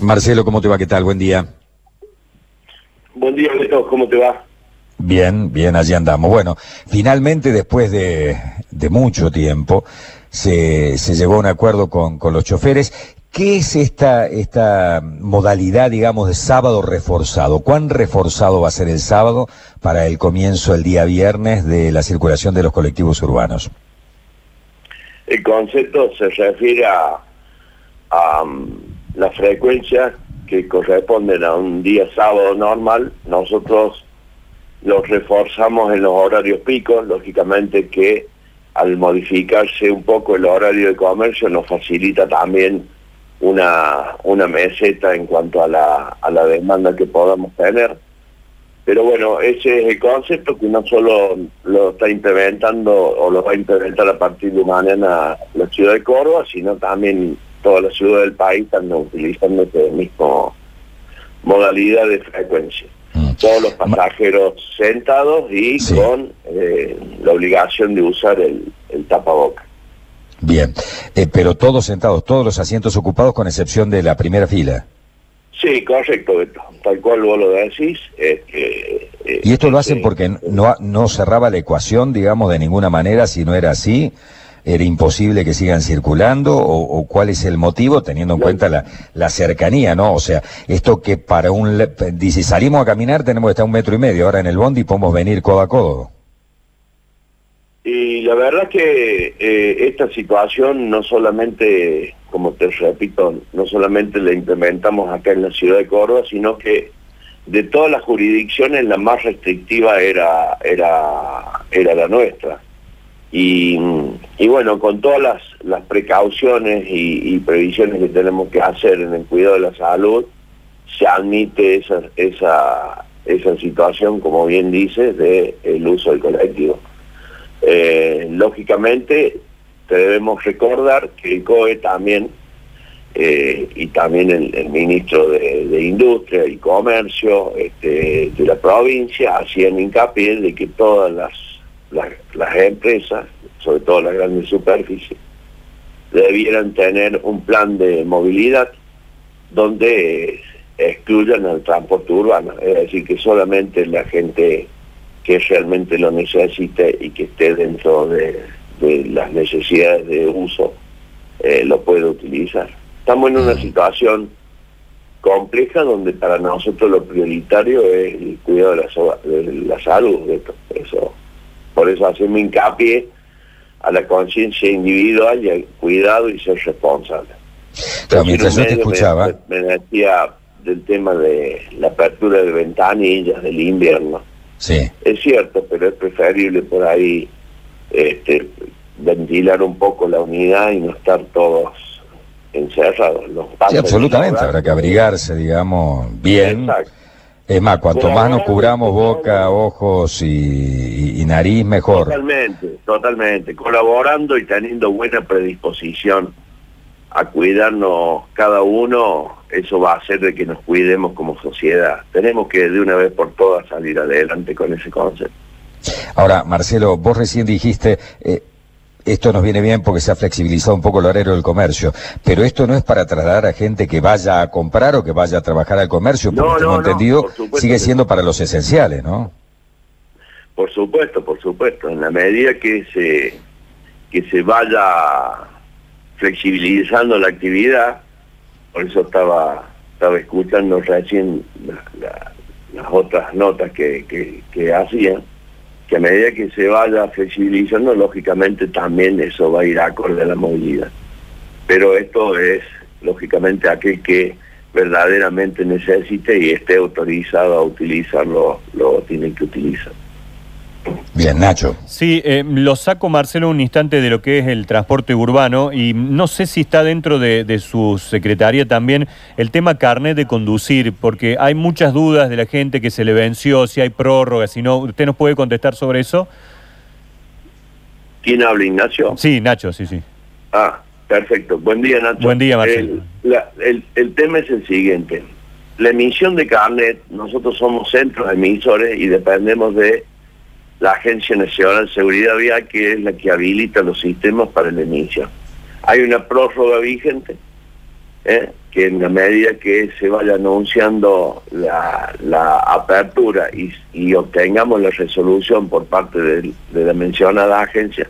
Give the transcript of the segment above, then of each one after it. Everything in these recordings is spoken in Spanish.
Marcelo, ¿cómo te va? ¿Qué tal? Buen día. Buen día, Beto, ¿cómo te va? Bien, bien, allí andamos. Bueno, finalmente, después de, de mucho tiempo, se, se, llegó a un acuerdo con, con, los choferes. ¿Qué es esta, esta modalidad, digamos, de sábado reforzado? ¿Cuán reforzado va a ser el sábado para el comienzo el día viernes de la circulación de los colectivos urbanos? El concepto se refiere a, a la frecuencia que corresponden a un día sábado normal, nosotros los reforzamos en los horarios picos, lógicamente que al modificarse un poco el horario de comercio nos facilita también una, una meseta en cuanto a la, a la demanda que podamos tener. Pero bueno, ese es el concepto que no solo lo está implementando o lo va a implementar a partir de mañana la ciudad de Córdoba, sino también todas las ciudades del país están utilizando esta mismo modalidad de frecuencia. Mm. Todos los pasajeros sentados y con eh, la obligación de usar el, el tapaboca. Bien, eh, pero todos sentados, todos los asientos ocupados con excepción de la primera fila. Sí, correcto, tal cual vos lo decís. Eh, ¿Y esto lo hacen porque no, no cerraba la ecuación, digamos, de ninguna manera, si no era así? Era imposible que sigan circulando o, cuál es el motivo teniendo en cuenta la, la, cercanía, ¿no? O sea, esto que para un... Dice, salimos a caminar tenemos que estar un metro y medio, ahora en el bondi podemos venir codo a codo. Y la verdad que eh, esta situación no solamente, como te repito, no solamente la implementamos acá en la ciudad de Córdoba, sino que de todas las jurisdicciones la más restrictiva era, era, era la nuestra. Y, bueno, con todas las, las precauciones y, previsiones que tenemos que hacer en el cuidado de la salud, se admite esa, esa, esa situación, como bien dice, del el uso del colectivo. Eh, lógicamente, debemos recordar que el COE también, eh, y también el, ministro de, Industria y Comercio este, de la provincia, hacían hincapié de que todas las las, empresas, sobre todo las grandes superficies, debieran tener un plan de movilidad donde excluyan el transporte urbano, es decir, que solamente la gente que realmente lo necesite y que esté dentro de, las necesidades de uso eh, lo puede utilizar. Estamos en una mm. situación compleja donde para nosotros lo prioritario es el cuidado de la, de la salud, de eso por eso hacemos hincapié a la conciencia individual y al cuidado y ser responsable. Pero mientras yo te escuchaba... Me, decía del tema de la apertura de ventanillas del invierno. Sí. Es cierto, pero es preferible por ahí este, ventilar un poco la unidad y no estar todos encerrados. Los sí, absolutamente, habrá que abrigarse, digamos, bien. Exacto es más, cuanto más nos cubramos boca, ojos y, nariz, mejor. Totalmente, totalmente. Colaborando y teniendo buena predisposición a cuidarnos cada uno, eso va a hacer de que nos cuidemos como sociedad. Tenemos que de una vez por todas salir adelante con ese concepto. Ahora, Marcelo, vos recién dijiste, eh, esto nos viene bien porque se ha flexibilizado un poco el horario del comercio, pero esto no es para trasladar a gente que vaya a comprar o que vaya a trabajar al comercio, porque tengo entendido, sigue siendo para los esenciales, ¿no? Por supuesto, por supuesto, en la medida que se, que se vaya flexibilizando la actividad, por eso estaba, estaba escuchando recién las otras notas que, que, que hacían, que a medida que se vaya flexibilizando, lógicamente también eso va a ir acorde a la movilidad. Pero esto es, lógicamente, aquel que verdaderamente necesite y esté autorizado a utilizarlo, lo tiene que utilizar. Bien, Nacho. Sí, eh, lo saco, Marcelo, un instante de lo que es el transporte urbano y no sé si está dentro de, su secretaría también el tema carnet de conducir, porque hay muchas dudas de la gente que se le venció, si hay prórroga, si no. ¿Usted nos puede contestar sobre eso? ¿Quién habla, Ignacio? Sí, Nacho, sí, sí. Ah, perfecto. Buen día, Nacho. Buen día, Marcelo. El, el tema es el siguiente. La emisión de carnet, nosotros somos centros emisores y dependemos de la Agencia Nacional de Seguridad Vial, que es la que habilita los sistemas para la emisión. Hay una prórroga vigente, ¿eh? que en la medida que se vaya anunciando la, apertura y, obtengamos la resolución por parte de, de, la mencionada agencia,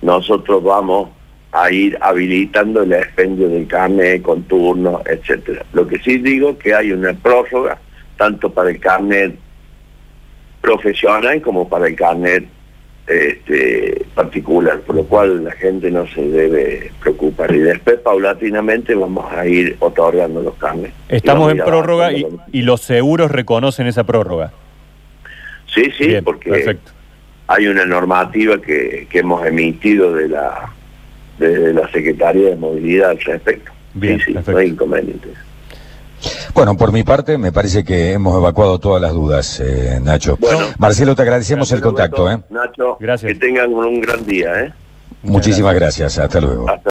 nosotros vamos a ir habilitando el expendio del carnet con turno, etcétera. Lo que sí digo que hay una prórroga tanto para el carnet profesional como para el carnet este, particular, por lo cual la gente no se debe preocupar. Y después, paulatinamente, vamos a ir otorgando los carnes. Estamos en prórroga y, y, los seguros reconocen esa prórroga. Sí, sí, porque hay una normativa que, que, hemos emitido de la, de la Secretaría de Movilidad al respecto. Bien, sí, sí, no hay inconvenientes. Bueno, por mi parte, me parece que hemos evacuado todas las dudas, eh, Nacho. Bueno, Marcelo, te agradecemos el contacto. ¿eh? Nacho, gracias. que tengan un gran día. ¿eh? Muchísimas gracias. Hasta luego. Hasta